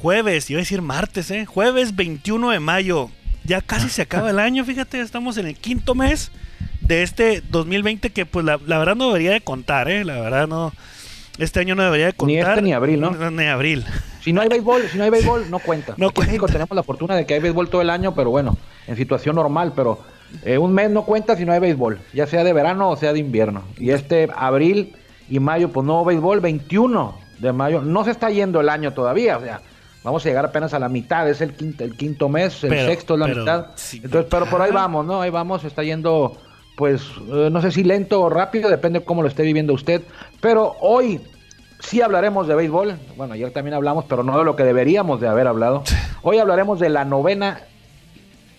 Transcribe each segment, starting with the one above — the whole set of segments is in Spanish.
Jueves, iba a decir martes, ¿eh? Jueves 21 de mayo. Ya casi se acaba el año, fíjate, estamos en el quinto mes de este 2020 que pues la, verdad no debería de contar, ¿eh? La verdad no... Este año no debería de contar. Ni este ni abril, ¿no? Ni abril. Si no hay béisbol, si no hay béisbol, no cuenta. No cuenta. En México tenemos la fortuna de que hay béisbol todo el año, pero bueno, en situación normal, pero eh, un mes no cuenta si no hay béisbol, ya sea de verano o sea de invierno. Y este abril y mayo, pues no béisbol, 21 de mayo, no se está yendo el año todavía, o sea, vamos a llegar apenas a la mitad, es el quinto, el quinto mes, el sexto es la mitad. Entonces, pero por ahí vamos, ¿no? Ahí vamos, está yendo, pues, eh, no sé si lento o rápido, depende de cómo lo esté viviendo usted. Pero hoy sí hablaremos de béisbol. Bueno, ayer también hablamos, pero no de lo que deberíamos de haber hablado. Hoy hablaremos de la novena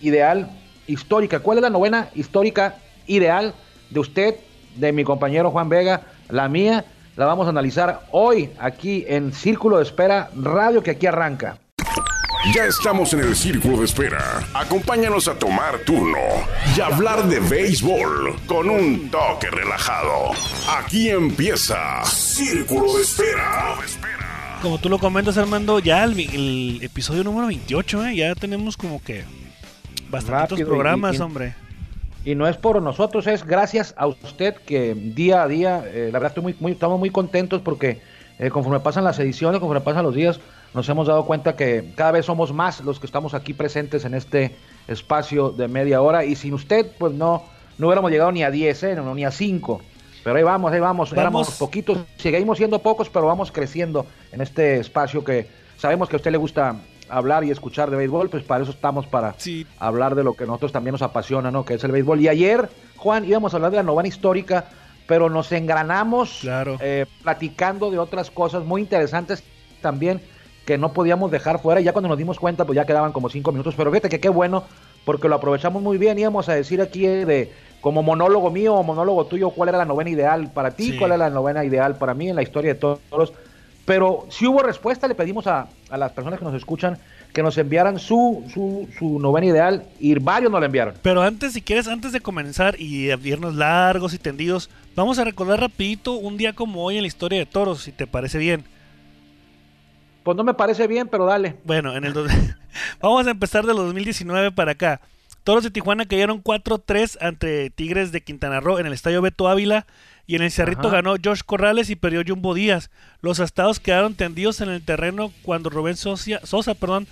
ideal histórica. ¿Cuál es la novena histórica ideal de usted, de mi compañero Juan Vega, la mía? La vamos a analizar hoy aquí en Círculo de Espera Radio que aquí arranca. Ya estamos en el círculo de espera. Acompáñanos a tomar turno y hablar de béisbol con un toque relajado. Aquí empieza Círculo de Espera. Como tú lo comentas, Armando, ya el, episodio número 28, ¿eh? ya tenemos como que bastantes programas, hombre. Y no es por nosotros, es gracias a usted que día a día, eh, la verdad estoy muy, muy, estamos muy contentos porque eh, conforme pasan las ediciones, conforme pasan los días, nos hemos dado cuenta que cada vez somos más los que estamos aquí presentes en este espacio de media hora y sin usted pues no, no hubiéramos llegado ni a 10, ¿eh? ni a 5. Pero ahí vamos, ahí vamos, éramos poquitos, seguimos siendo pocos, pero vamos creciendo en este espacio que sabemos que a usted le gusta hablar y escuchar de béisbol, pues para eso estamos, para hablar de lo que nosotros también nos apasiona, ¿no? Que es el béisbol. Y ayer, Juan, íbamos a hablar de la novena histórica, pero nos engranamos eh, platicando de otras cosas muy interesantes también que no podíamos dejar fuera. Y ya cuando nos dimos cuenta, pues ya quedaban como cinco minutos. Pero fíjate que qué bueno, porque lo aprovechamos muy bien. Íbamos a decir aquí eh, de como monólogo mío o monólogo tuyo, cuál era la novena ideal para ti, cuál era la novena ideal para mí en la historia de todos. Pero si hubo respuesta, le pedimos a, a las personas que nos escuchan que nos enviaran su, su, su, novena ideal y varios nos la enviaron. Pero antes, si quieres, antes de comenzar y irnos largos y tendidos, vamos a recordar rapidito un día como hoy en la historia de toros, si te parece bien. Pues no me parece bien, pero dale. Bueno, en el vamos a empezar de los 2019 para acá. Toros de Tijuana cayeron 4-3 ante Tigres de Quintana Roo en el estadio Beto Ávila. Y en el Cerrito ganó Josh Corrales y perdió Jumbo Díaz. Los estados quedaron tendidos en el terreno cuando Rubén Sosa, Sosa perdón,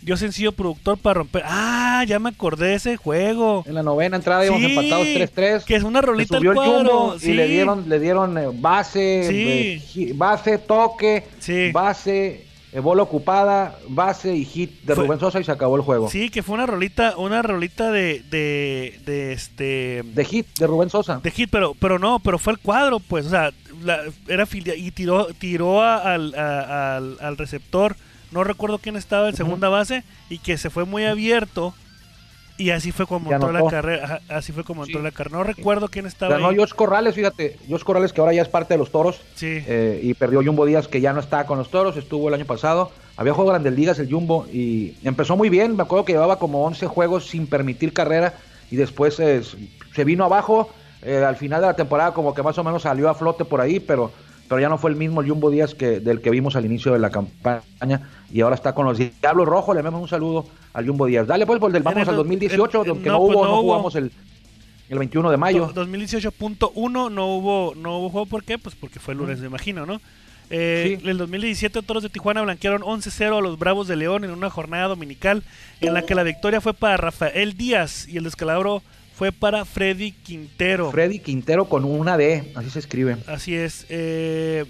dio sencillo productor para romper. Ah, ya me acordé de ese juego. En la novena entrada íbamos empatados 3-3. Que es una rolita al cuadro. Y le dieron, le dieron eh, base, eh, base, toque, base, bola ocupada, base y hit de Rubén Sosa y se acabó el juego. Sí, que fue una rolita, una rolita de, de, de este... De hit, de Rubén Sosa. De hit, pero, pero no, pero fue el cuadro, pues, o sea, era filia, y tiró, tiró al, al, receptor, no recuerdo quién estaba en segunda base, y que se fue muy abierto y así fue como entró la carrera. Así fue como entró la carrera. No recuerdo quién estaba. No, Josh Corrales, fíjate. Josh Corrales, que ahora ya es parte de los toros. Sí. Eh, y perdió Jumbo Díaz, que ya no está con los toros. Estuvo el año pasado. Había jugado Grandes Ligas el Jumbo y empezó muy bien. Me acuerdo que llevaba como 11 juegos sin permitir carrera. Y después eh, se vino abajo. Eh, al final de la temporada, como que más o menos salió a flote por ahí, pero pero ya no fue el mismo Jumbo Díaz que del que vimos al inicio de la campaña y ahora está con los Diablos Rojos. Le damos un saludo al Jumbo Díaz. Dale pues, del, vamos al 2018, aunque no, hubo, pues no, jugamos el, el 21 de mayo. 2018.1 no hubo no hubo juego, ¿por qué? Pues porque fue el lunes, me imagino, ¿no? Eh, El 2017 Toros de Tijuana blanquearon 11-0 a los Bravos de León en una jornada dominical en la que la victoria fue para Rafael Díaz y el descalabro fue para Freddy Quintero. Freddy Quintero con una D, así se escribe. Así es. Eh...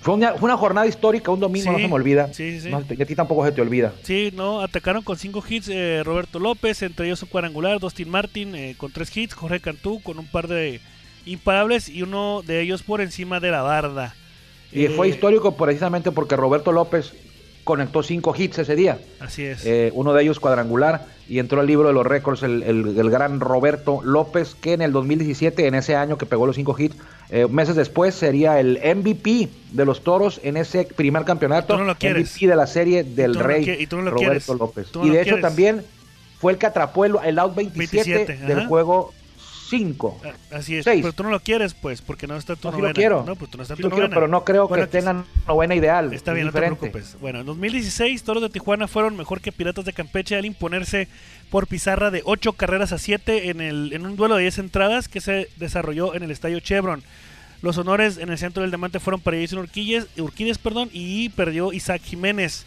Fue, una, fue, una, jornada histórica, un domingo, no se me olvida. Sí, sí. y a ti tampoco se te olvida. Sí, no, atacaron con cinco hits eh, Roberto López, entre ellos un cuadrangular, Dustin Martin eh, con tres hits, Jorge Cantú con un par de imparables y uno de ellos por encima de la barda. Y fue eh, histórico precisamente porque Roberto López conectó cinco hits ese día. Así es. Eh, uno de ellos cuadrangular y entró al libro de los récords el, gran Roberto López, que en el 2017, en ese año que pegó los cinco hits, eh, meses después sería el MVP de los toros en ese primer campeonato. No MVP de la serie del Rey Roberto López. y de hecho también fue el que atrapó el, out 27, del juego cinco. Ah, Así es, Seis. pero tú no lo quieres, pues, porque no está tu No, sí lo novena. quiero. No, pues tú no está Sí tu lo quiero, novena. pero no creo Bueno, que tengan novena ideal. Está es bien, no te diferente. preocupes. Bueno, en 2016, Toros de Tijuana fueron mejor que Piratas de Campeche al imponerse por pizarra de 8 carreras a 7 en, el, en un duelo de 10 entradas que se desarrolló en el Estadio Chevron. Los honores en el centro del diamante fueron para Jason Urquídez perdón, y perdió Isaac Jiménez.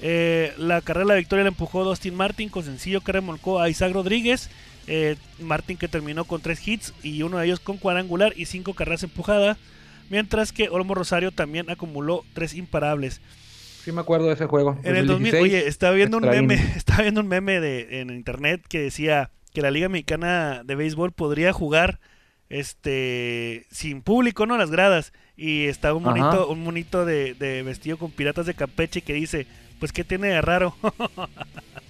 Eh, la carrera de la victoria la empujó Dustin Martin con sencillo que remolcó a Isaac Rodríguez. Eh, Martin que terminó con 3 hits y uno de ellos con cuadrangular y 5 carreras empujadas. Mientras que Olmo Rosario también acumuló 3 imparables. Sí me acuerdo de ese juego. En el 2000, 2016, oye, estaba viendo un meme, estaba viendo un meme de en internet que decía que la Liga Mexicana de Béisbol podría jugar este sin público, ¿no? Las gradas. Y estaba un monito, Ajá. un monito de, de vestido con piratas de Campeche que dice, pues qué tiene de raro.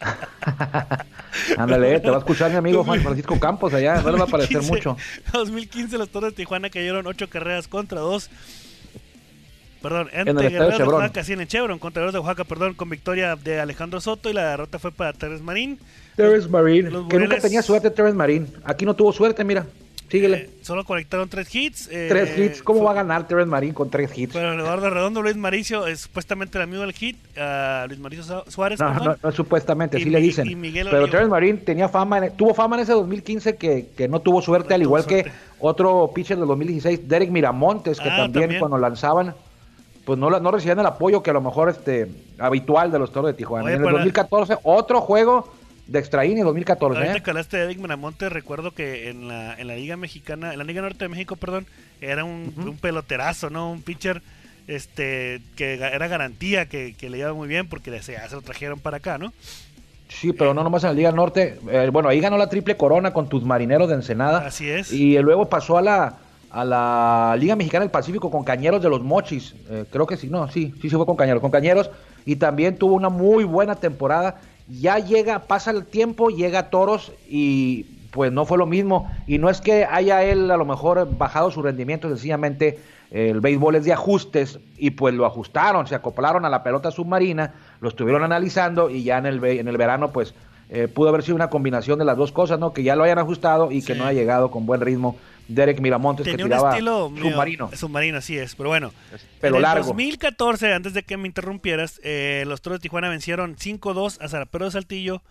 Ándale, te va a escuchar mi amigo Juan Francisco Campos allá, no le va a parecer 2015, mucho. 2015 los Toros de Tijuana cayeron 8 carreras contra 2. Perdón, el ante Estadio Guerreros de Chevron. Oaxaca, sí, en el Chevron, contra Guerreros de Oaxaca, perdón, con victoria de Alejandro Soto y la derrota fue para Teres Marín. Terrence Marín, que nunca tenía suerte Terrence Marín. Aquí no tuvo suerte, mira. Síguele. Eh, solo conectaron tres hits. eh, tres hits. ¿Cómo fue- va a ganar Terrence Marín con tres hits? Pero Eduardo Redondo, Luis Maricio, es supuestamente el amigo del hit. a Luis Maricio Su- Suárez, No, no, no, supuestamente, así le dicen. y Pero Olivo. Terrence Marín tenía fama, en- tuvo fama en ese 2015 que, que no tuvo suerte, No al igual suerte. que otro pitcher del 2016, Derek Miramontes, que Ah, también, también. cuando lanzaban, pues no, la- no recibían el apoyo que a lo mejor este habitual de los Toros de Tijuana. Oye, en el para- 2014, otro juego de extra inning 2014. Ahorita ¿eh? que hablaste de Eric Miramonte, recuerdo que en la, en la Liga Mexicana, en la Liga Norte de México, perdón, era un, un peloterazo, ¿no? Un pitcher este que era garantía que, que le iba muy bien porque se, ya se lo trajeron para acá, ¿no? Sí, pero no nomás en la Liga Norte. Eh, bueno, ahí ganó la triple corona con tus marineros de Ensenada. Así es. Y luego pasó a la, a la Liga Mexicana del Pacífico con Cañeros de los Mochis. Eh, creo que sí, no, sí, sí se fue con Cañeros. Con Cañeros. Y también tuvo una muy buena temporada. Ya llega, pasa el tiempo, llega a Toros y pues no fue lo mismo. Y no es que haya él a lo mejor bajado su rendimiento, sencillamente el béisbol es de ajustes y pues lo ajustaron, se acoplaron a la pelota submarina, lo estuvieron analizando y ya en el, en el verano pues eh, pudo haber sido una combinación de las dos cosas, ¿no? Que ya lo hayan ajustado y que no haya llegado con buen ritmo Derek Miramontes que Tenía un estilo submarino. Submarino, así es. Pero bueno, Pelo en el largo. 2014, antes de que me interrumpieras, eh, los Toros de Tijuana vencieron 5-2 a Zarapero de Saltillo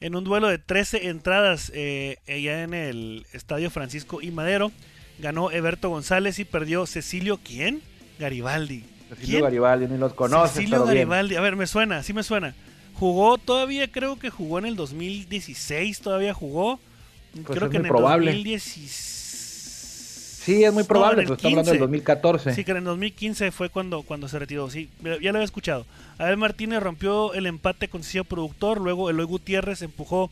en un duelo de 13 entradas eh, allá en el Estadio Francisco y Madero. Ganó Eberto González y perdió Cecilio, ¿quién? Garibaldi. Cecilio ¿Quién? Garibaldi, ni los conoces, Cecilio pero bien. Garibaldi. A ver, me suena, sí me suena. Jugó todavía, creo que jugó en el 2016, todavía jugó. Pues creo que en probable. el 2016. Sí, es muy No, probable, el pero está hablando del 15. 2014. Sí, que en el 2015 fue cuando, cuando se retiró. Sí, ya lo había escuchado. Abel Martínez rompió el empate con Cecilio Productor. Luego Eloy Gutiérrez empujó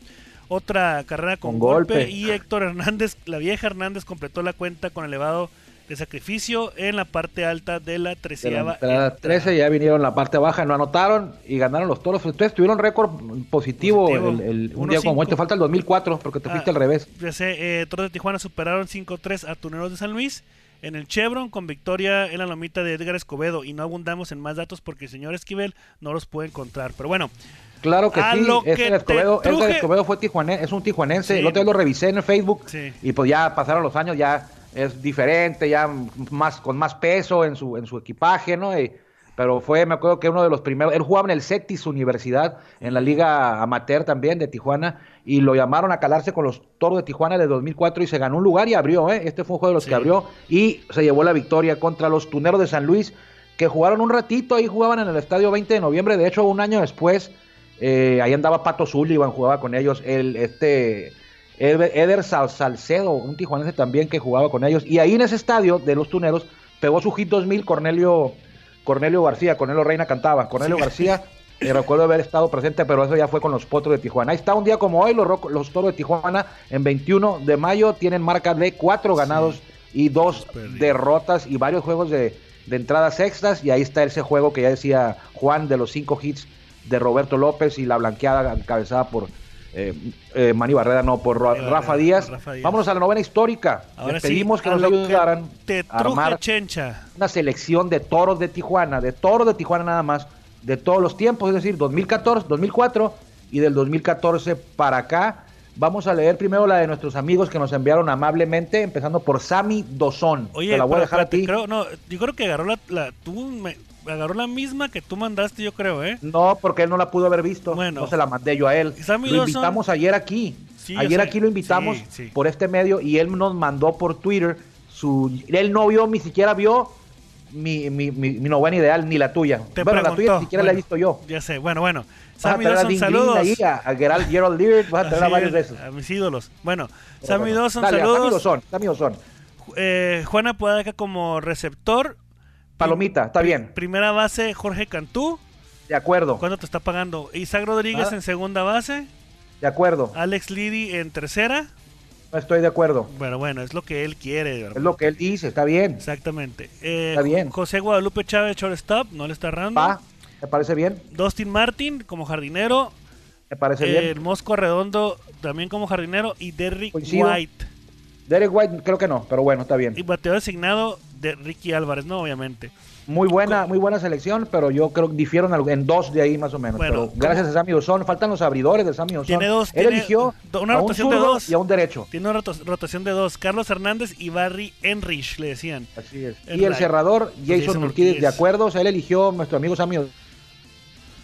otra carrera con, Con golpe, golpe. Y Héctor Hernández, la vieja Hernández, completó la cuenta con elevado de sacrificio en la parte alta de la De la treceava. entrada entrada. 13 ya vinieron la parte baja, no anotaron y ganaron los toros. Ustedes tuvieron récord positivo, Positivo. el- el- un día como hoy. cinco. Te falta el 2004 porque te Ah, fuiste al revés. Ya sé, eh, Toros de Tijuana superaron 5-3 a Tuneros de San Luis en el Chevron con victoria en la lomita de Edgar Escobedo. Y no abundamos en más datos porque el señor Esquivel no los puede encontrar. Pero bueno, Claro que a sí, lo que Edgar te Escobedo, Edgar Escobedo fue tijuane- es un tijuanense. Sí. El otro día lo revisé en el Facebook Sí. y pues ya pasaron los años, ya es diferente, ya más con más peso en su en su equipaje, ¿no? Y- pero fue, me acuerdo que uno de los primeros, él jugaba en el Cetis Universidad, en la liga amateur también de Tijuana, y lo llamaron a calarse con los Toros de Tijuana de 2004 y se ganó un lugar y abrió, ¿eh? Este fue un juego de los Sí. que abrió y se llevó la victoria contra los Tuneros de San Luis, que jugaron un ratito, ahí jugaban en el estadio 20 de noviembre, de hecho un año después, eh, ahí andaba Pato Sullivan, jugaba con ellos, el, este... Eder Eder Sal- Salcedo, un tijuanense también que jugaba con ellos. Y ahí en ese estadio de los Tuneros pegó su hit 2000 Cornelio, Cornelio García, Cornelio Reina cantaba. Cornelio Sí. García, eh, recuerdo haber estado presente, pero eso ya fue con los Potros de Tijuana. Ahí está un día como hoy, los, Ro- los Toros de Tijuana en 21 de mayo tienen marca de cuatro ganados y dos derrotas y varios juegos de, de entradas extras. Y ahí está ese juego que ya decía Juan de los cinco hits de Roberto López y la blanqueada encabezada por eh, eh, Manny Barrera, no, por Rafa, Barrera, Díaz. Rafa Díaz. Vámonos a la novena histórica. ahora Les sí, pedimos que nos ayudaran te a armar Chencha. una selección de toros de Tijuana, de toros de Tijuana nada más, de todos los tiempos, es decir, 2014, 2004 y del 2014 para acá, Vamos a leer primero la de nuestros amigos que nos enviaron amablemente, empezando por Sammy Dozón. Oye, Te la voy a dejar a ti. creo- no, yo creo que agarró la, la- tú me- agarró la misma que tú mandaste, yo creo, ¿eh? No, porque él no la pudo haber visto. Bueno. no se la mandé yo a él. Sammy lo Dawson- invitamos ayer aquí. Sí, ayer aquí lo invitamos Sí, sí. por este medio y él nos mandó por Twitter su. Él no vio, ni siquiera vio mi, mi, mi, mi novena ideal, ni la tuya. Te bueno, la tuya ni siquiera la he visto yo. Ya sé, bueno, bueno. Sammy a Dawson, saludos. ahí, a, a Gerald, Gerald Levert, vas a traer a varios de esos. A mis ídolos. Bueno, Pero Sammy bueno, Dawson, dale, a saludos. Sammy Dawson, Sammy Dawson. Eh, Juana Podaca como receptor. Palomita, está bien, Primera base, Jorge Cantú. de acuerdo, ¿Cuánto te está pagando? Isaac Rodríguez Nada. en segunda base. de acuerdo. Alex Liddy en tercera. No estoy de acuerdo. Bueno, bueno, es lo que él quiere. Es lo que él dice, está bien. Exactamente. Eh, Está bien. José Guadalupe Chávez, shortstop, no le está errando. Va, me parece bien, Dustin Martin como jardinero. me parece El bien. Mosco Redondo también como jardinero. Y Derrick. White. Derek White creo que no, pero bueno, está bien. Y bateador designado de Ricky Álvarez, ¿no? Obviamente. Muy buena, muy buena selección, pero yo creo que difiero en, dos de ahí más o menos. Bueno, pero gracias a Sammy Dawson, faltan los abridores de Sammy Dawson. Tiene dos, Él tiene eligió una a un rotación de dos. y a un derecho. Tiene una rotación de dos. Carlos Hernández y Barry Enrich, le decían. Así es. El y el cerrador, Jason Jason Urquídez, Urquídez. de acuerdo. O sea, él eligió nuestro amigo Sammy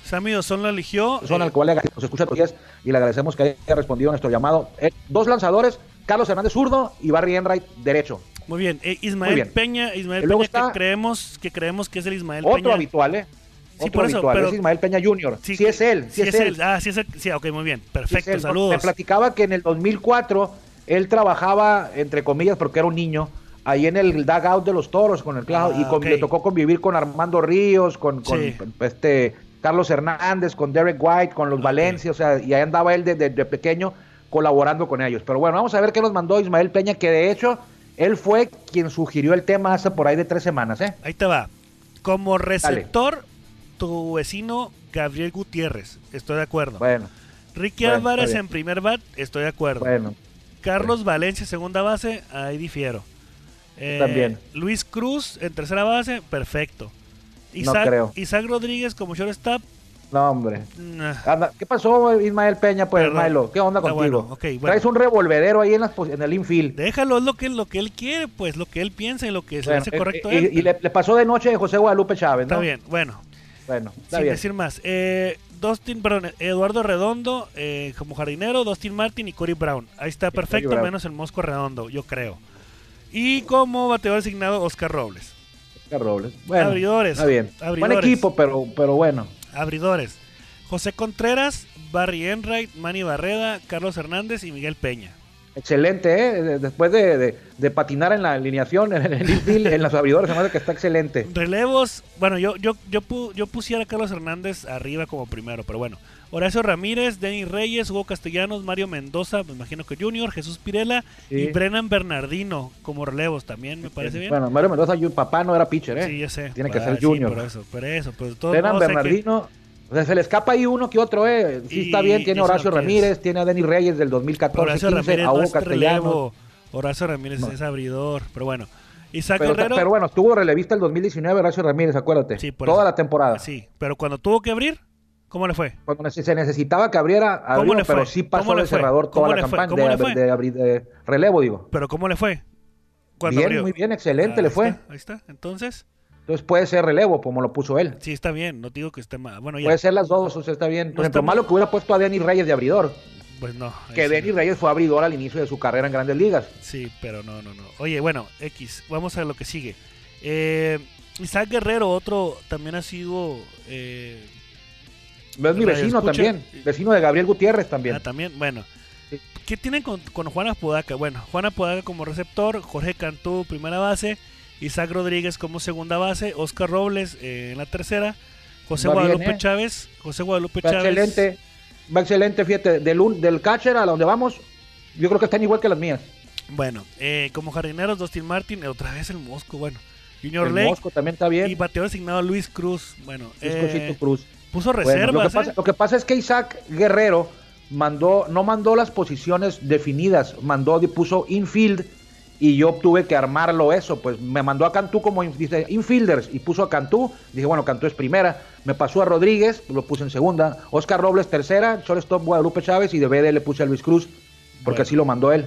Sammy Dawson lo eligió. Dawson, eh, al cual le nos escucha días y le agradecemos que haya respondido a nuestro llamado. Eh, dos lanzadores, Carlos Hernández zurdo y Barry Enright derecho. Muy bien. Eh, Ismael Muy bien. Peña, Ismael Peña, que creemos, que creemos que es el Ismael Otro Peña. habitual, ¿eh? Sí, Otro por eso, habitual, pero- es Ismael Peña Jr. Sí, es él, sí, es, él. Ah, sí es él. Sí, ok, muy bien. Sí, Perfecto, él. saludos. Me platicaba que en el 2004 él trabajaba, entre comillas, porque era un niño, ahí en el dugout de los toros con el clavo Ah, y con- le tocó convivir con Armando Ríos, con, con, Sí. este Carlos Hernández, con Derek White, con los Ok. Valencia, o sea, y ahí andaba él desde de pequeño colaborando con ellos. Pero bueno, vamos a ver qué nos mandó Ismael Peña, que de hecho él fue quien sugirió el tema hace por ahí de tres semanas, ¿eh? Ahí te va. Como receptor, tu vecino Gabriel Gutiérrez. Estoy de acuerdo. Bueno, Ricky bueno, Álvarez en primer bat. Estoy de acuerdo. bueno. Carlos Valencia, segunda base. Ahí difiero. Eh, También. Luis Cruz en tercera base. Perfecto. No Isaac, creo. Isaac Rodríguez como shortstop. No, hombre. Anda, ¿Qué pasó, Ismael Peña? Pues, Perdón. Milo, ¿qué onda Está contigo? bueno, ok, bueno. Traes un revolvedero ahí en, las, en el infield. Déjalo, es lo que, lo que él quiere, pues, lo que él piensa y lo que se Bueno, hace eh, correcto a y, él. y le, le pasó de noche de José Guadalupe Chávez, ¿no? Está bien, bueno, Bueno, está sin bien. decir más. Eh, Dustin, perdón, Eduardo Redondo eh, como jardinero, Dustin Martin y Cory Brown. Ahí está perfecto, menos el Mosco Redondo, yo creo. Y como bateador asignado, Oscar Robles. Oscar Robles. Bueno, Abridores, Está bien. Buen abridores. equipo, pero, pero bueno. Abridores. José Contreras, Barry Enright, Manny Barreda, Carlos Hernández y Miguel Peña. Excelente, ¿eh? De- Después de, de- de patinar en la alineación, en el infield, en los abridores, me hace que está excelente. Relevos, bueno, yo yo yo, pu- yo pusiera a Carlos Hernández arriba como primero, pero bueno. Horacio Ramírez, Denis Reyes, Hugo Castellanos, Mario Mendoza, me imagino que Junior, Jesús Pirela y. Brennan Bernardino como relevos también, me parece bien. Bueno, Mario Mendoza, papá no era pitcher, ¿eh? sí, ya sé. Tiene que Ah, ser sí, Junior. por eso, por eso, pero de todos Brennan modos hay que- Bernardino, o sea, se le escapa ahí uno que otro, ¿eh? Sí Y- está bien, tiene Horacio no. Ramírez, tiene a Denis Reyes del 2014, Horacio 15, Ramírez a no Hugo es Castellanos. relevo. Horacio Ramírez No. es abridor, pero bueno. Isaac Pero, Guerrero, pero bueno, estuvo relevista el 2019 Horacio Ramírez, acuérdate. Sí, por Toda eso. la temporada. sí, pero cuando tuvo que abrir, ¿cómo le fue? Cuando se necesitaba que abriera, ¿Cómo abrió, le fue? pero sí pasó ¿Cómo le de fue? cerrador ¿Cómo toda la campaña ¿Cómo de, relevo, digo. Pero ¿cómo le fue? Bien, abrió. muy bien, excelente Ah, le fue. está, ahí está. Entonces, Entonces puede ser relevo, como lo puso él. sí está bien, no digo que esté mal. Bueno, ya. Puede ser las dos, o sea, está bien. No Por ejemplo, está malo mal. que hubiera puesto a Denis Reyes de abridor. Pues no. Que sí, Denis Reyes fue abridor al inicio de su carrera en Grandes Ligas. Sí, pero no, no, no. Oye, bueno, X, vamos a lo que sigue. Eh, Isaac Guerrero, otro, también ha sido... Eh, Es mi vecino escucha. también. Vecino de Gabriel Gutiérrez también. ah, también, bueno. Sí. ¿Qué tienen con, con Juana Podaca? Bueno, Juana Podaca como receptor, Jorge Cantú primera base, Isaac Rodríguez como segunda base, Oscar Robles eh, en la tercera, José Va bien, Guadalupe ¿eh? Chávez, José Guadalupe Va Chávez. excelente. Va excelente, fíjate. Del, del catcher a donde vamos, yo creo que están igual que las mías. Bueno, eh, como jardineros, Dustin Martin, otra vez el Mosco, bueno. Junior El Lake Mosco también está bien. y bateador asignado Luis Cruz. Bueno, Luis eh, Cruz. puso Bueno, lo, que reservas. pasa, lo que pasa es que Isaac Guerrero mandó, no mandó las posiciones definidas, mandó, puso infield y yo tuve que armarlo eso, pues me mandó a Cantú como dice, infielders y puso a Cantú, dije bueno, Cantú es primera, me pasó a Rodríguez, lo puse en segunda, Oscar Robles tercera, shortstop Guadalupe Chávez y de BD le puse a Luis Cruz porque Bueno. así lo mandó él.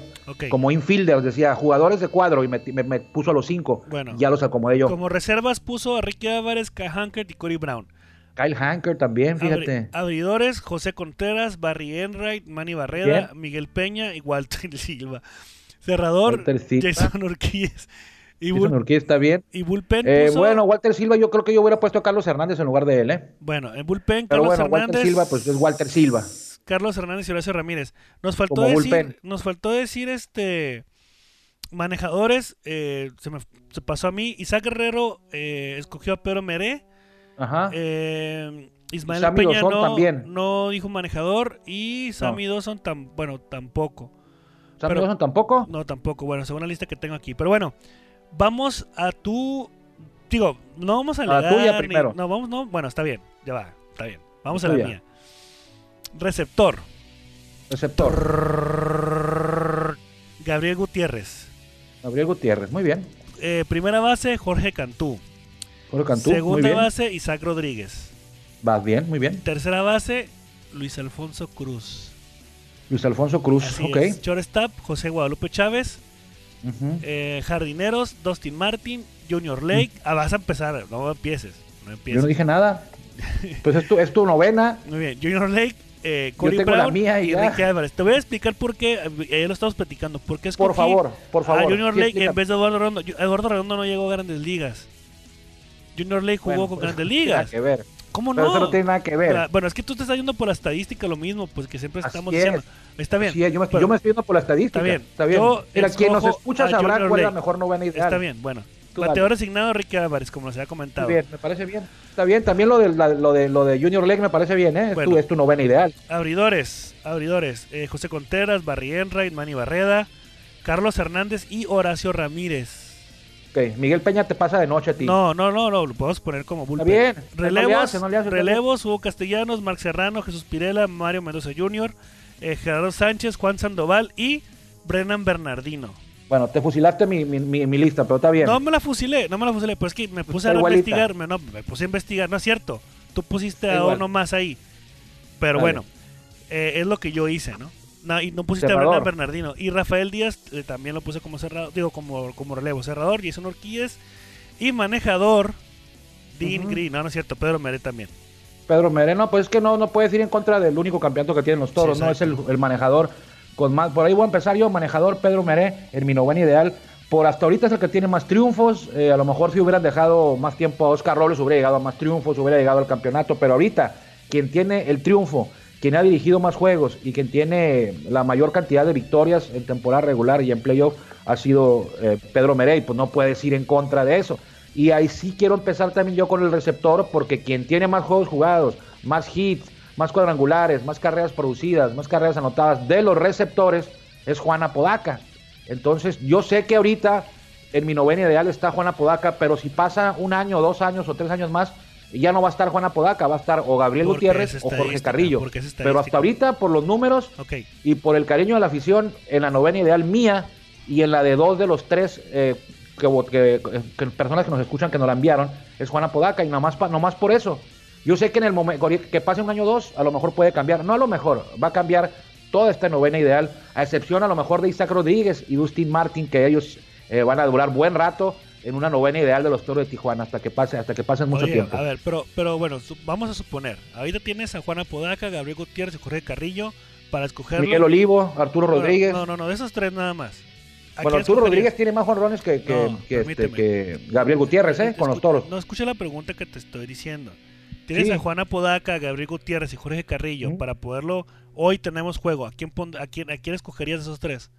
Como infielder, decía jugadores de cuadro y me, me- me puso a los cinco. Bueno. ya los acomodé yo. Como reservas puso a Ricky Álvarez, Kai Hankert y Corey Brown. Kyle Hanker también, fíjate. abridores, José Contreras, Barry Enright, Manny Barrera, Bien. Miguel Peña y Walter Silva. Cerrador, Walter Silva. Jason Urquíez. Y, Jason Urquiz está bien. y bullpen Eh, puso- bueno, Walter Silva, yo creo que yo hubiera puesto a Carlos Hernández en lugar de él, ¿eh? bueno, en bullpen, Pero Carlos bueno, Hernández. Walter Silva, pues es Walter Silva. Carlos Hernández y Horacio Ramírez. Nos faltó Como decir, bullpen. nos faltó decir este manejadores, eh, se me se pasó a mí. Isaac Guerrero eh, escogió a Pedro Meré. Ajá. Eh, Ismael Peña Dawson no, también. no dijo manejador y Sammy Dawson tam, bueno, tampoco. ¿Sam pero- tampoco? No, tampoco. Bueno, según la lista que tengo aquí. Pero bueno, vamos a tu. Digo, no vamos a A la alegar. tuya ni- primero. No, vamos, no. Bueno, está bien. Ya va. Está bien. Vamos a La mía. Receptor. Receptor. Gabriel Gutiérrez. Gabriel Gutiérrez, muy bien. Eh, primera base, Jorge Cantú. Jorge Cantú, muy Segunda bien. base, Isaac Rodríguez. Vas bien, muy bien. Tercera base, Luis Alfonso Cruz. Luis Alfonso Cruz, Así ok. es. Shortstop, José Guadalupe Chávez. Eh, jardineros, Dustin Martin, Junior Lake. Ah, vas a empezar, no empieces. No Yo no dije nada. Pues es tu, es tu novena. Muy bien, Junior Lake, eh, Corey tengo la mía y Álvarez. Te voy a explicar por qué, eh, ya lo estamos platicando, por qué Por favor, por favor. a Junior Lake explica. en vez de Eduardo Redondo. Yo- Eduardo Redondo no llegó a grandes ligas. Junior Lake jugó Bueno, con pues, grandes ligas. Que ver. ¿Cómo Pero no? eso no tiene nada que ver. Bueno, es que tú te estás yendo por la estadística lo mismo, pues que siempre estamos es. diciendo. Está bien. Sí, yo, me, pero- yo me estoy yendo por la estadística. Está bien. Está bien. Yo Mira, quien nos escucha sabrá cuál es la mejor novena ideal. Está bien, bueno. Bateador asignado Ricky Álvarez, como les había comentado. Muy bien, me parece bien. Está bien, también lo de, la- lo de, lo de Junior Lake me parece bien, ¿eh? Es, Bueno. tu, es tu novena ideal. Abridores, abridores. eh, José Contreras, Barry Enright, Manny Barreda, Carlos Hernández y Horacio Ramírez. Ok, Miguel Peña te pasa de noche a ti. No, no, no, no, lo podemos poner como bullpen. bien, no le Relevos, hace, no le hace, relevos, Hugo Castellanos, Marc Serrano, Jesús Pirela, Mario Mendoza Jr., eh, Gerardo Sánchez, Juan Sandoval y Brennan Bernardino. Bueno, te fusilaste mi, mi, mi- mi lista, pero está bien. No me la fusilé, no me la fusilé, pues es que me puse a Está igualita. investigar, me, no, me puse a investigar, no es cierto. Tú pusiste Está a igual. uno más ahí. Pero Dale. bueno, eh, es lo que yo hice, ¿no? No, y no pusiste a Bernardino. Y Rafael Díaz eh, también lo puse como cerrado, digo, como, como relevo. Cerrador, Jason Orquídez. Y manejador, Dean. Green. No, no es cierto, Pedro Meré también. Pedro Mereno, pues es que no, no puedes ir en contra del único campeonato que tienen los toros, Sí, ¿no? Es el manejador con más. Por ahí voy a empezar yo, manejador Pedro Meré, en mi novena ideal. Por hasta ahorita es el que tiene más triunfos. eh, a lo mejor si hubieran dejado más tiempo a Oscar Robles, hubiera llegado a más triunfos, hubiera llegado al campeonato. Pero ahorita, quien tiene el triunfo, quien ha dirigido más juegos y quien tiene la mayor cantidad de victorias en temporada regular y en playoff ha sido eh, Pedro Meré, y pues no puedes ir en contra de eso. Y ahí sí quiero empezar también yo con el receptor, porque quien tiene más juegos jugados, más hits, más cuadrangulares, más carreras producidas, más carreras anotadas de los receptores, es Juan Apodaca. Entonces, yo sé que ahorita en mi novena ideal está Juan Apodaca, pero si pasa un año, dos años o tres años más, ya no va a estar Juan Apodaca, va a estar o Gabriel Porque Gutiérrez o Jorge Carrillo. Pero hasta ahorita, por los números y por el cariño de la afición, en la novena ideal mía y en la de dos de los tres eh, que, vo- que- que personas que nos escuchan que nos la enviaron, es Juan Apodaca y nomás, pa- nomás por eso. Yo sé que en el momento que pase un año o dos, a lo mejor puede cambiar. No a lo mejor, va a cambiar toda esta novena ideal, a excepción a lo mejor de Isaac Rodríguez y Dustin Martin, que ellos eh, van a durar buen rato en una novena ideal de los toros de Tijuana hasta que pase, hasta que pasen mucho Oye, tiempo. A ver, pero, pero bueno, vamos a suponer. Ahorita tienes a Juana Podaca, Gabriel Gutiérrez y Jorge Carrillo para escogerlo. Miguel Olivo, Arturo Bueno, Rodríguez. No, no, no, de esos tres nada más. ¿A bueno, Arturo? Rodríguez tiene más jonrones que, que, No, que, este, que Gabriel Gutiérrez, ¿eh? Con los toros. No, escucha la pregunta que te estoy diciendo. Tienes Sí. a Juana Podaca, Gabriel Gutiérrez y Jorge Carrillo para poderlo. Hoy tenemos juego. ¿A quién, pon- a quién, a quién escogerías de esos tres?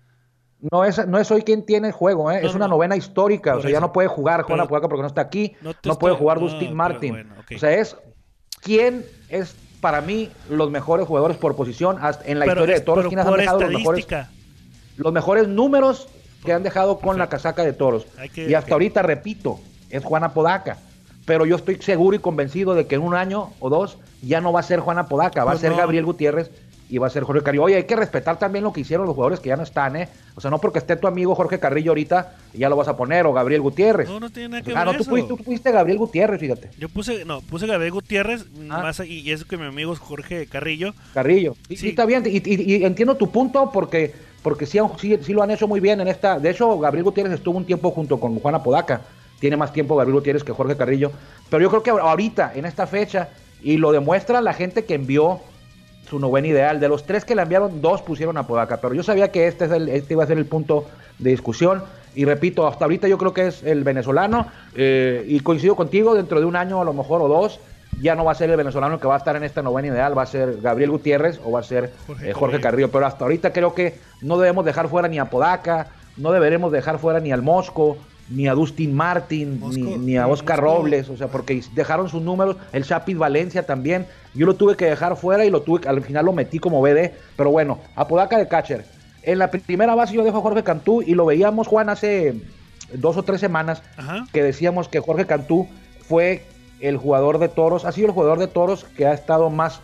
No es, no es hoy quien tiene juego, ¿eh? No, es una no. novena histórica. O sea, ya no puede jugar Juan Apodaca porque no está aquí. No puede estoy- jugar Dustin Martin. bueno. O sea, es quién es para mí los mejores jugadores por posición hasta- en la Pero historia es- de toros. ¿Quiénes han dejado los mejores, los mejores números que han dejado con la casaca de toros? Que- y hasta ahorita, repito, es Juan Apodaca. Pero yo estoy seguro y convencido de que en un año o dos ya no va a ser Juan Apodaca, va Pues a ser. Gabriel Gutiérrez y va a ser Jorge Carrillo. Oye, hay que respetar también lo que hicieron los jugadores que ya no están, ¿eh? O sea, no porque esté tu amigo Jorge Carrillo ahorita, ya lo vas a poner, o Gabriel Gutiérrez. No, no tiene nada que ah, ver no, tú fuiste Gabriel Gutiérrez, fíjate. Yo puse, no, puse Gabriel Gutiérrez Ah. más, y, eso que mi amigo es Jorge Carrillo. Carrillo. Y, Sí. está bien, y, y- y entiendo tu punto porque porque sí, sí, sí, lo han hecho muy bien en esta. De hecho, Gabriel Gutiérrez estuvo un tiempo junto con Juana Podaca. Tiene más tiempo Gabriel Gutiérrez que Jorge Carrillo. Pero yo creo que ahorita, en esta fecha, y lo demuestra la gente que envió su novena ideal. De los tres que le enviaron, dos pusieron a Podaca. Pero yo sabía que este, es el, este iba a ser el punto de discusión. Y repito, hasta ahorita yo creo que es el venezolano. Eh, y coincido contigo, dentro de un año a lo mejor o dos, ya no va a ser el venezolano que va a estar en esta novena ideal, va a ser Gabriel Gutiérrez o va a ser Jorge, eh, Jorge Carrillo. Pero hasta ahorita creo que no debemos dejar fuera ni a Podaca, no deberemos dejar fuera ni al Mosco, ni a Dustin Martin, ni, a Oscar Robles, o sea, porque dejaron sus números, el Chapis Valencia también, yo lo tuve que dejar fuera y lo tuve, al final lo metí como BD, pero bueno, a Podaca de catcher. En la primera base yo dejo a Jorge Cantú y lo veíamos, Juan, hace dos o tres semanas, que decíamos que Jorge Cantú fue el jugador de toros, ha sido el jugador de toros que ha estado más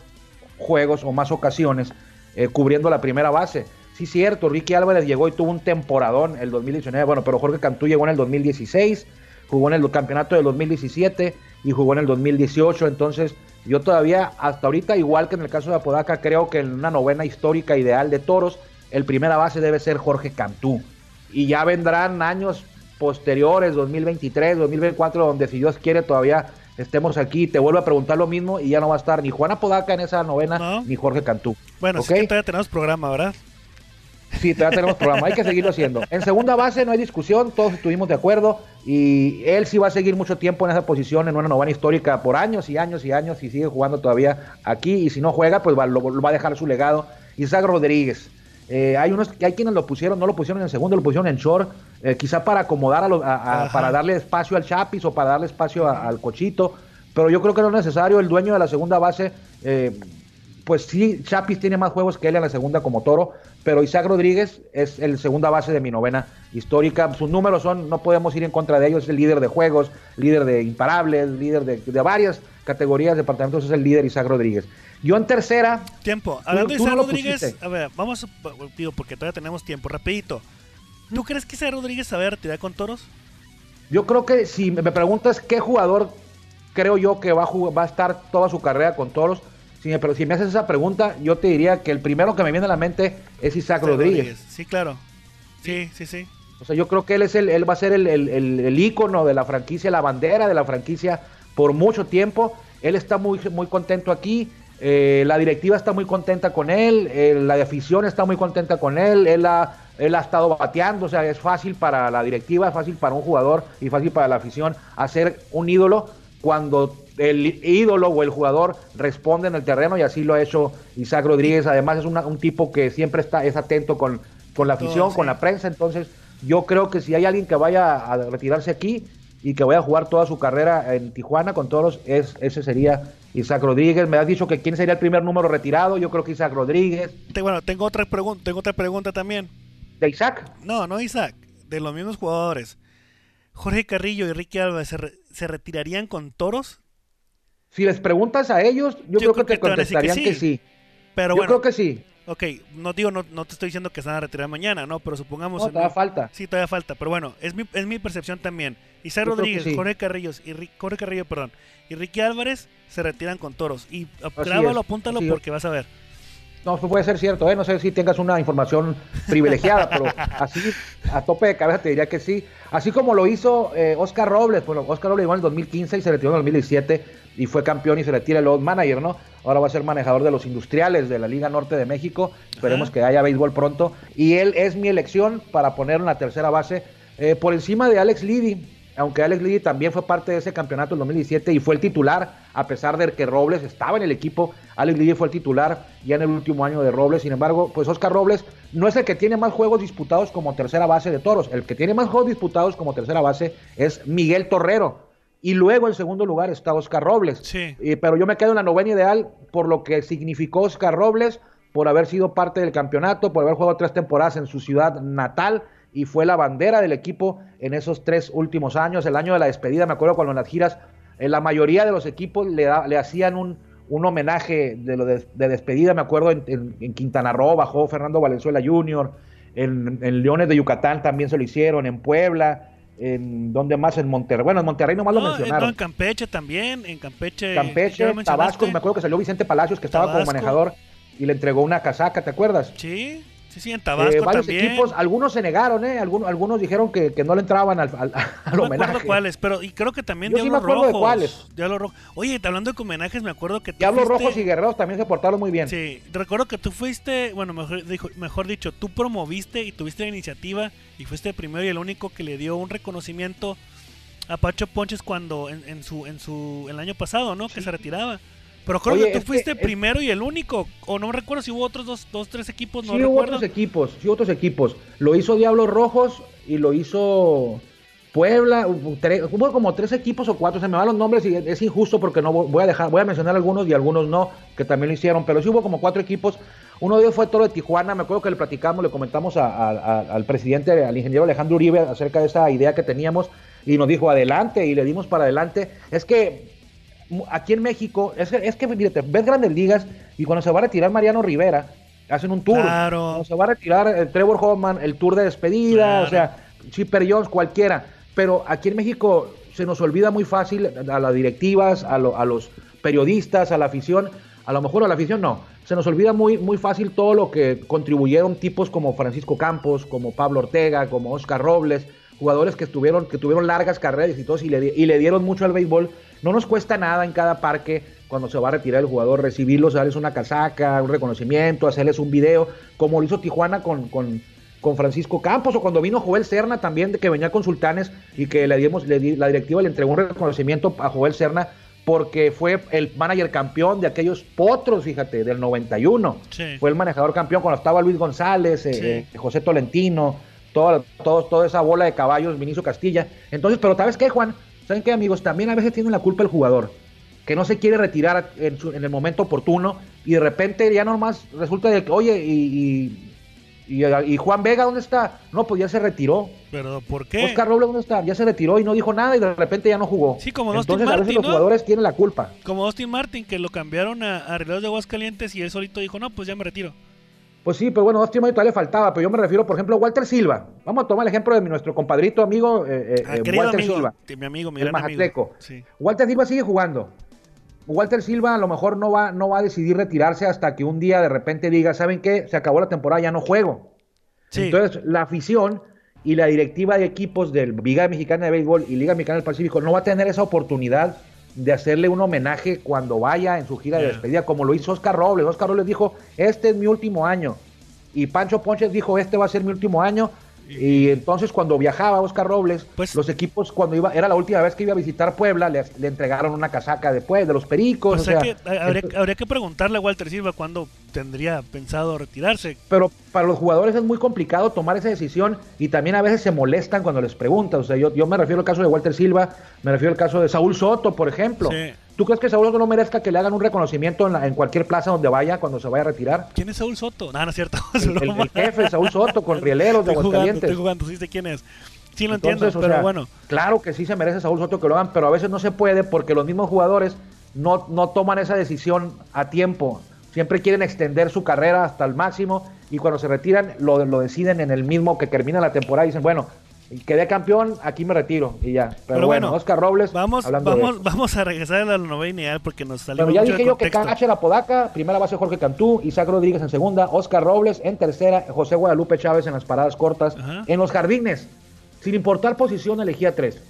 juegos o más ocasiones eh, cubriendo la primera base. Sí, cierto, Ricky Álvarez llegó y tuvo un temporadón el 2019, bueno, pero Jorge Cantú llegó en el 2016, jugó en el campeonato del 2017 y jugó en el 2018, entonces yo todavía, hasta ahorita, igual que en el caso de Apodaca, creo que en una novena histórica ideal de toros, el primera base debe ser Jorge Cantú. Y ya vendrán años posteriores, 2023, 2024, donde si Dios quiere todavía estemos aquí, te vuelvo a preguntar lo mismo y ya no va a estar ni Juana Podaca en esa novena, ni Jorge Cantú. Bueno, ¿okay? sí que todavía tenemos programa, ¿verdad? Sí, todavía tenemos programa, hay que seguirlo haciendo. En segunda base no hay discusión, todos estuvimos de acuerdo y él sí va a seguir mucho tiempo en esa posición, en una novena histórica por años y años y años y sigue jugando todavía aquí y si no juega pues va, lo, va a dejar su legado. Isaac Rodríguez, eh, hay unos hay quienes lo pusieron, no lo pusieron en segundo, lo pusieron en short, eh, quizá para acomodar, a, para darle espacio al Chapis o para darle espacio al Cochito, pero yo creo que no es necesario. El dueño de la segunda base, eh, pues sí, Chapis tiene más juegos que él en la segunda como toro, pero Isaac Rodríguez es el segunda base de mi novena histórica. Sus números son, no podemos ir en contra de ellos, es el líder de juegos, líder de imparables, líder de, varias categorías, departamentos, es el líder Isaac Rodríguez. Yo en tercera. Tiempo. Hablando de Isaac Rodríguez, a ver, vamos, digo, porque todavía tenemos tiempo, rapidito. ¿Tú crees que Isaac Rodríguez sabe retirar con toros? Yo creo que si me preguntas qué jugador creo yo que va a, va a estar toda su carrera con toros, si me, pero si me haces esa pregunta, yo te diría que el primero que me viene a la mente es Isaac, Rodríguez. Sí, claro. Sí, sí, sí. O sea, yo creo que él es el, él va a ser el, el, ícono de la franquicia, la bandera de la franquicia por mucho tiempo. Él está muy, muy contento aquí. Eh, la directiva está muy contenta con él. Eh, la afición está muy contenta con él. Él ha, él ha estado bateando. O sea, es fácil para la directiva, es fácil para un jugador y fácil para la afición hacer un ídolo cuando el ídolo o el jugador responde en el terreno y así lo ha hecho Isaac Rodríguez. Además es un tipo que siempre está es atento con, con la afición, con la prensa. Entonces yo creo que si hay alguien que vaya a retirarse aquí y que vaya a jugar toda su carrera en Tijuana con todos, es, ese sería Isaac Rodríguez. Me has dicho que quién sería el primer número retirado. Yo creo que Isaac Rodríguez. Bueno, tengo otra pregunta, tengo otra pregunta también. ¿De Isaac? No, no Isaac, de los mismos jugadores. Jorge Carrillo y Ricky Álvarez se, retirarían con toros? Si les preguntas a ellos, yo, creo, que te contestarían que sí. Pero yo creo que sí. Ok, no digo, no, te estoy diciendo que se van a retirar mañana, ¿no? Pero supongamos... No, todavía falta. Sí, todavía falta. Pero bueno, es mi, es mi percepción también. Isaac Rodríguez, Jorge Carrillo y Jorge Carrillo, perdón, y Ricky Álvarez se retiran con toros. Y grábalo, apúntalo porque vas a ver. No, puede ser cierto, ¿eh? no sé si tengas una información privilegiada, pero así a tope de cabeza te diría que sí. Así como lo hizo eh, Oscar Robles, bueno, Oscar Robles llegó en el 2015 y se retiró en el 2017 y fue campeón y se retira el load manager, ¿no? Ahora va a ser manejador de los industriales de la Liga Norte de México, esperemos que haya béisbol pronto. Y él es mi elección para poner en la tercera base eh, por encima de Alex Liddy aunque Alex Liddy también fue parte de ese campeonato en 2017 y fue el titular, a pesar de que Robles estaba en el equipo, Alex Liddy fue el titular ya en el último año de Robles, sin embargo, pues Oscar Robles no es el que tiene más juegos disputados como tercera base de Toros, el que tiene más juegos disputados como tercera base es Miguel Torrero, y luego en segundo lugar está Oscar Robles. Sí. pero yo me quedo en la novena ideal por lo que significó Oscar Robles, por haber sido parte del campeonato, por haber jugado tres temporadas en su ciudad natal y fue la bandera del equipo en esos tres últimos años. El año de la despedida, me acuerdo cuando en las giras, en la mayoría de los equipos le, le hacían un, un, homenaje de, lo de, despedida, me acuerdo en, Quintana Roo, bajó Fernando Valenzuela Jr., en, Leones de Yucatán también se lo hicieron, en Puebla, en donde más en Monterrey, bueno en Monterrey nomás lo mencionaron. en Campeche también, en Campeche. Campeche, Tabasco, me acuerdo que salió Vicente Palacios que estaba como manejador y le entregó una casaca, ¿te acuerdas? Sí. Sí, sí, en Tabasco Eh, varios también. equipos, algunos se negaron, ¿eh? Algunos, algunos dijeron que, que no le entraban al, al, al no me homenaje. cuáles, pero y creo que también Yo sí Diablos me acuerdo de Rojos. cuáles. Diablos Rojos. Oye, hablando de homenajes, me acuerdo que tú Diablos fuiste- Rojos y Guerreros también se portaron muy bien. Sí, recuerdo que tú fuiste, bueno, mejor, dijo- mejor dicho, tú promoviste y tuviste la iniciativa y fuiste el primero y el único que le dio un reconocimiento a Pacho Ponches cuando en, en su en su el año pasado, ¿no? Que se retiraba. Pero creo que tú que fuiste es- primero y el único, o no recuerdo si hubo otros dos, dos tres equipos, no sí hubo otros equipos, sí otros equipos. Lo hizo Diablos Rojos y lo hizo Puebla. Hubo como tres equipos o cuatro, se me van los nombres y es injusto porque no voy a dejar, voy a mencionar algunos y algunos no, que también lo hicieron, pero sí hubo como cuatro equipos. Uno de ellos fue Toro de Tijuana, me acuerdo que le platicamos, le comentamos a- a- a- al presidente, al ingeniero Alejandro Uribe acerca de esa idea que teníamos y nos dijo adelante y le dimos para adelante. Es que aquí en México, es que, es que fíjate, ves grandes ligas y cuando se va a retirar Mariano Rivera, hacen un tour. Claro. Cuando se va a retirar el Trevor Hoffman, el tour de despedida, Claro. o sea, Chipper Jones, cualquiera. Pero aquí en México se nos olvida muy fácil a las directivas, a, lo- a los periodistas, a la afición, a lo mejor a la afición no, se nos olvida muy, muy fácil todo lo que contribuyeron tipos como Francisco Campos, como Pablo Ortega, como Oscar Robles, jugadores que estuvieron, que tuvieron largas carreras y todos y le, y le dieron mucho al béisbol. No nos cuesta nada en cada parque cuando se va a retirar el jugador recibirlos, darles una casaca, un reconocimiento, hacerles un video, como lo hizo Tijuana con, con, con Francisco Campos o cuando vino Joel Serna también, de que venía con Sultanes y que le dimos, le di- la directiva le entregó un reconocimiento a Joel Serna porque fue el manager campeón de aquellos potros, fíjate, del 91. Sí. Fue el manejador campeón cuando estaba Luis González, eh, Sí. eh, José Tolentino, toda, todo- toda esa bola de caballos, Vinicio Castilla. Entonces, pero ¿sabes qué, Juan? ¿Saben qué, amigos? También a veces tiene la culpa el jugador, que no se quiere retirar en, su- en el momento oportuno y de repente ya nomás resulta de que, oye, y, y, y- y Juan Vega, ¿dónde está? No, pues ya se retiró. Pero ¿por qué? Oscar Robles, ¿dónde está? Ya se retiró y no dijo nada y de repente ya no jugó. Sí, como Entonces, a veces Martin, los ¿no? jugadores tienen la culpa. Como Austin Martin, que lo cambiaron a, a de Aguascalientes y él solito dijo, no, pues ya me retiro. Pues sí, pero bueno, Austin Martin todavía le faltaba, pero yo me refiero, por ejemplo, a Walter Silva. Vamos a tomar el ejemplo de nuestro compadrito amigo eh, eh, Ah, eh, Walter amigo, Silva. de mi amigo, mi el gran amigo. Sí. Walter Silva sigue jugando. Walter Silva a lo mejor no va, no va a decidir retirarse hasta que un día de repente diga, ¿saben qué? Se acabó la temporada, ya no juego. Sí. Entonces, la afición y la directiva de equipos del Liga Mexicana de Béisbol y Liga Mexicana del Pacífico no va a tener esa oportunidad de hacerle un homenaje cuando vaya en su gira de despedida, como lo hizo Oscar Robles. Oscar Robles dijo, este es mi último año. Y Pancho Ponches dijo, este va a ser mi último año. Y entonces cuando viajaba Oscar Robles, Pues- los equipos cuando iba, era la última vez que iba a visitar Puebla, le, le entregaron una casaca después de los Pericos. O o sea que habría, habría que preguntarle a Walter Silva cuándo tendría pensado retirarse. pero para los jugadores es muy complicado tomar esa decisión y también a veces se molestan cuando les preguntan. O sea, yo, yo me refiero al caso de Walter Silva, me refiero al caso de Saúl Soto, por ejemplo. Sí. ¿Tú crees que Saúl Soto no merezca que le hagan un reconocimiento en, la- en cualquier plaza donde vaya cuando se vaya a retirar? ¿Quién es Saúl Soto? No, no es cierto. es El, el- el jefe, Saúl Soto, con Rieleros de Aguascalientes. estoy jugando, sí quién es. Sí lo Entonces, entiendo, pero sea, bueno. Claro que sí se merece Saúl Soto que lo hagan, pero a veces no se puede porque los mismos jugadores no, no toman esa decisión a tiempo. Siempre quieren extender su carrera hasta el máximo y cuando se retiran lo, lo deciden en el mismo que termina la temporada y dicen, bueno, quedé campeón, aquí me retiro y ya. Pero, Pero bueno, bueno, Oscar Robles, Vamos, vamos, vamos a regresar a la novena ideal porque nos salió Bueno, ya mucho dije de yo que. Cache la Podaca, primera base Jorge Cantú, Isaac Rodríguez en segunda, Oscar Robles en tercera, José Guadalupe Chávez en las paradas cortas. Ajá. En los jardines, sin importar posición, elegía tres.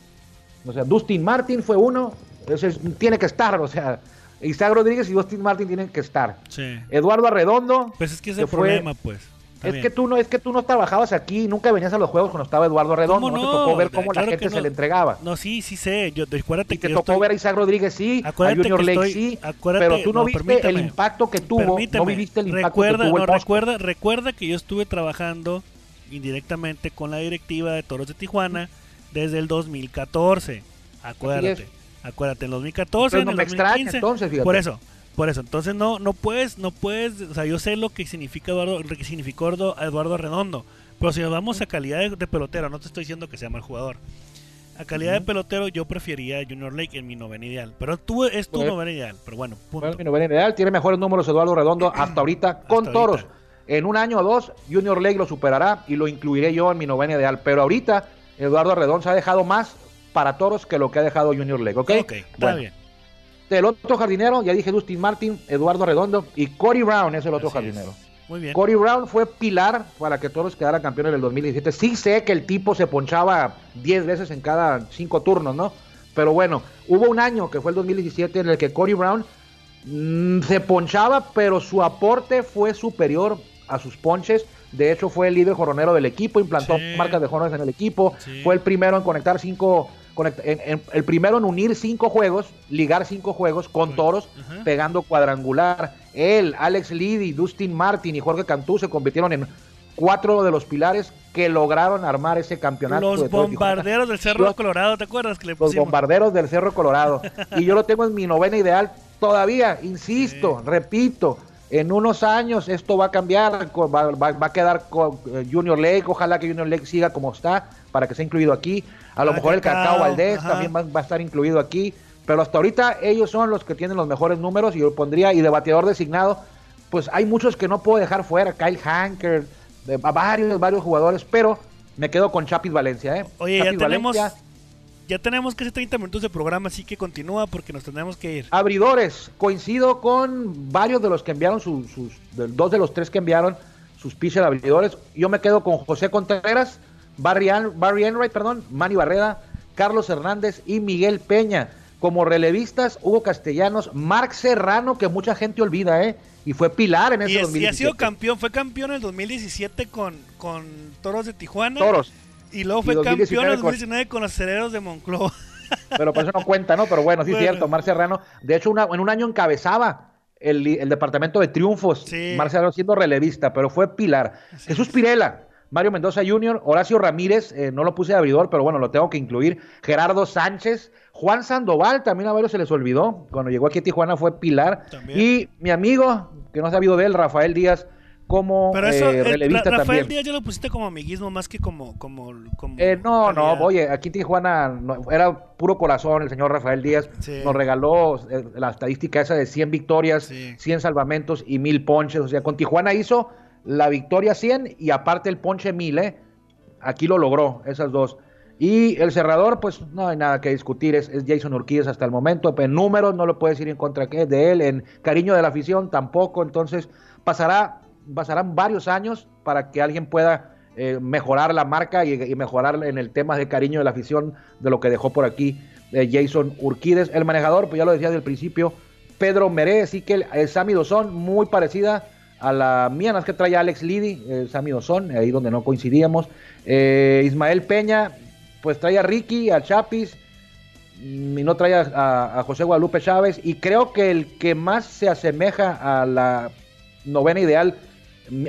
O sea, Dustin Martin fue uno, ese es- tiene que estar, o sea, Isaac Rodríguez y Dustin Martin tienen que estar. Sí. Eduardo Arredondo. Pues es que es que fue- problema, pues. Es que tú no, es que tú no trabajabas aquí, nunca venías a los juegos cuando estaba Eduardo Arredondo, ¿Cómo no, te tocó ver cómo Claro la gente se no. le entregaba. No, sí, sí sé. Yo, acuérdate Y que te yo tocó estoy- ver a Isaac Rodríguez, sí, a Acuérdate Junior que Lake, estoy- sí, acuérdate- pero tú no, no, viste el impacto que tuvo, no viviste el impacto recuerda, que tuvo el recuerda, recuerda que yo estuve trabajando indirectamente con la directiva de Toros de Tijuana desde el 2014. Acuérdate, acuérdate, en 2014, Entonces en no el me extraña, 2015. entonces, fíjate. Por eso, por eso. Entonces no, no puedes, no puedes, o sea, yo sé lo que significa Eduardo, lo que significó Eduardo, Redondo, pero si nos vamos a calidad de, de pelotero, no te estoy diciendo que sea mal jugador. A calidad de pelotero yo prefería Junior Lake en mi novena ideal, pero tú es tu Bueno. novena ideal, pero bueno, punto. Bueno, mi novena ideal tiene mejores números Eduardo Redondo hasta ahorita con Hasta toros. ahorita. En un año o dos, Junior Lake lo superará y lo incluiré yo en mi novena ideal. Pero ahorita, Eduardo Redondo se ha dejado más para Toros que lo que ha dejado Junior League, ¿ok? Ok, está bien. El otro jardinero, ya dije Dustin Martin, Eduardo Redondo y Cory Brown es el otro jardinero. Muy bien. Corey Brown fue pilar para que Toros quedaran campeones en el 2017. Sí sé que el tipo se ponchaba 10 veces en cada 5 turnos, ¿no? Pero bueno, hubo un año que fue el 2017 en el que Corey Brown mm, se ponchaba, pero su aporte fue superior a sus ponches. De hecho, fue el líder jorronero del equipo, implantó marcas de jorrones en el equipo, fue el primero en conectar 5 conecta, en, en, el primero en unir cinco juegos, ligar cinco juegos con toros, pegando cuadrangular. Él, Alex Liddy, Dustin Martin y Jorge Cantú se convirtieron en cuatro de los pilares que lograron armar ese campeonato. Los bombarderos del Cerro Colorado, ¿te acuerdas que? Los bombarderos del Cerro Colorado. y yo lo tengo en mi novena ideal todavía, insisto, repito, en unos años esto va a cambiar, va, va, va a quedar con eh, Junior Lake, ojalá que Junior Lake siga como está para que sea incluido aquí. A lo Ah, mejor el Cacao, Valdés ajá. también va, va a estar incluido aquí, pero hasta ahorita ellos son los que tienen los mejores números y yo pondría, y de bateador designado, pues hay muchos que no puedo dejar fuera, Kyle Hanker, de, varios, varios jugadores, pero me quedo con Chapis Valencia, ¿eh? Oye, ya tenemos, Valencia, ya tenemos casi 30 minutos de programa, así que continúa porque nos tenemos que ir. Abridores, coincido con varios de los que enviaron sus, sus de- dos de los tres que enviaron sus pitchers abridores. Yo me quedo con José Contreras, Barry, An- Barry Enright, perdón, Manny Barreda, Carlos Hernández y Miguel Peña. Como relevistas, Hugo Castellanos, Marc Serrano, que mucha gente olvida, ¿eh? Y fue pilar en ese Y, es- y ha 2017. sido campeón, fue campeón en el 2017 con, con Toros de Tijuana. Toros. Y luego fue 2019 campeón en el con- 2019 con los Cereros de Monclova. pero por eso no cuenta, ¿no? Pero bueno, sí es cierto, Mar Serrano, de hecho una- en un año encabezaba el, el departamento de triunfos, Sí. Mar Serrano siendo relevista, pero fue pilar. Así Jesús es. Pirela, Mario Mendoza Jr., Horacio Ramírez, eh, no lo puse de abridor, pero bueno, lo tengo que incluir, Gerardo Sánchez, Juan Sandoval, también a varios se les olvidó, cuando llegó aquí a Tijuana fue pilar, También. y mi amigo, que no ha sabido de él, Rafael Díaz, como Pero eso, eh, eh, relevista Ra- Rafael también. Díaz ya lo pusiste como amiguismo más que como. como, como Eh, no, no, oye, aquí en Tijuana no- era puro corazón el señor Rafael Díaz. Sí. Nos regaló eh, la estadística esa de 100 victorias, Sí. 100 salvamentos y 1000 ponches. O sea, con Tijuana hizo la victoria 100 y aparte el ponche 1000, ¿eh? Aquí lo logró, esas dos. Y el cerrador, pues no hay nada que discutir, es, es Jason Urquídez hasta el momento. En números no lo puedes decir en contra de él, en cariño de la afición tampoco. Entonces pasará, pasarán varios años para que alguien pueda eh, mejorar la marca y, mejorar en el tema de cariño de la afición de lo que dejó por aquí eh, Jason Urquídez. El manejador, pues ya lo decía desde el principio, Pedro Meré, así que el, el Sammy Dozón, muy parecida a la mía, no es que trae a Alex Liddy, el Sammy Dozón, ahí donde no coincidíamos. Eh, Ismael Peña, pues trae a Ricky, a Chapis, mm, y no trae a, a- a José Guadalupe Chávez. Y creo que el que más se asemeja a la novena ideal,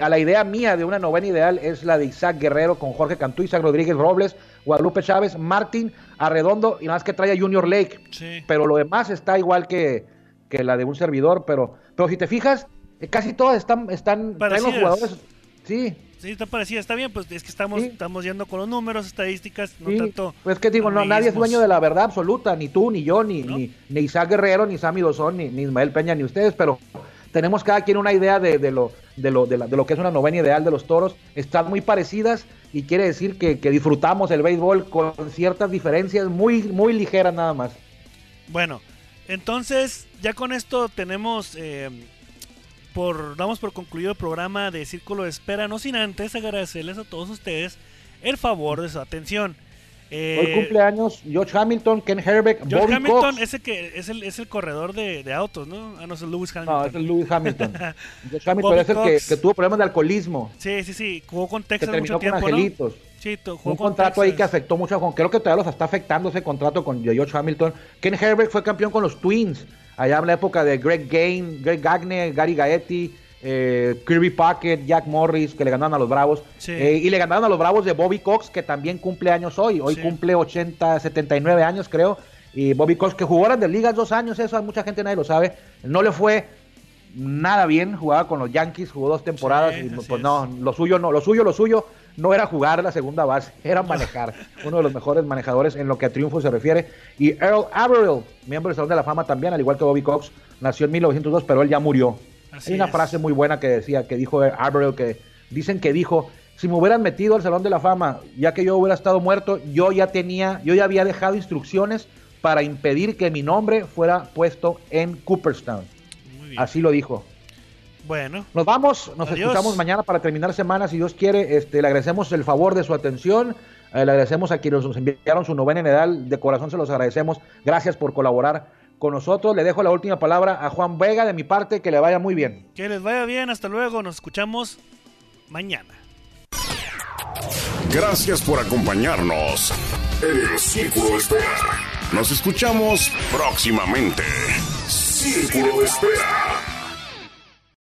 a la idea mía de una novena ideal, es la de Isaac Guerrero con Jorge Cantú, Isaac Rodríguez Robles, Guadalupe Chávez, Martín Arredondo, y nada más que trae a Junior Lake Sí. pero lo demás está igual que, que la de un servidor, pero, pero si te fijas, eh, casi todas están, están traen los jugadores, sí, Sí, está parecida, está bien, pues es que estamos, Sí. estamos yendo con los números, estadísticas, no sí. tanto. pues que digo, no, nadie es dueño de la verdad absoluta, ni tú, ni yo, ni, ¿No? ni, ni Isaac Guerrero, ni Sammy Dozón, ni, ni Ismael Peña, ni ustedes, pero tenemos cada quien una idea de, de lo, de, lo, de, la- de lo que es una novena ideal de los toros, están muy parecidas y quiere decir que, que disfrutamos el béisbol con ciertas diferencias muy, muy ligeras nada más. Bueno, entonces ya con esto tenemos eh, por damos por concluido el programa de Círculo de Espera, no sin antes agradecerles a todos ustedes el favor de su atención. Eh, Hoy cumpleaños George Hamilton, Ken Herbeck, George Bobby Hamilton, Cox. ese que es el, es el corredor de, de autos, ¿no? Ah, no, es el Lewis Hamilton. No, es el Lewis Hamilton. George Hamilton Bobby es el que, tuvo problemas de alcoholismo, Sí, sí, sí, jugó con Texas terminó mucho con tiempo, ¿no? Angelitos. Sí, jugó Un con contrato ahí que afectó mucho, con, creo que todavía los está afectando ese contrato con George Hamilton. Ken Herbert fue campeón con los Twins, allá en la época de Greg Gain, Greg Gagne, Gary Gaetti, eh, Kirby Pocket, Jack Morris, que le ganaron a los Bravos. Sí. Eh, y le ganaron a los Bravos de Bobby Cox, que también cumple años hoy. Hoy Sí. cumple 80, 79 años, creo. Y Bobby Cox, que jugó de ligas dos años, eso a mucha gente nadie lo sabe. No le fue nada bien, jugaba con los Yankees, jugó dos temporadas Sí, y pues es. no, lo suyo no, lo suyo, lo suyo no era jugar la segunda base, era manejar. Uno de los mejores manejadores en lo que a triunfo se refiere. Y Earl Averill, miembro del Salón de la Fama también, al igual que Bobby Cox, nació en 1902, pero él ya murió. Así Hay una es. frase muy buena que decía, que dijo Averill, que dicen que dijo, si me hubieran metido al Salón de la Fama, ya que yo hubiera estado muerto, yo ya tenía, yo ya había dejado instrucciones para impedir que mi nombre fuera puesto en Cooperstown. Bien. Así lo dijo. Bueno. Nos vamos, nos Adiós. escuchamos mañana para terminar semana, si Dios quiere. Este, le agradecemos el favor de su atención. eh, le agradecemos a quienes nos enviaron su novena medal. De corazón se los agradecemos. Gracias por colaborar con nosotros. Le dejo la última palabra a Juan Vega de mi parte. Que le vaya muy bien. Que les vaya bien, hasta luego, nos escuchamos mañana. Gracias por acompañarnos en el Círculo Espera. Nos escuchamos próximamente. Círculo de Espera.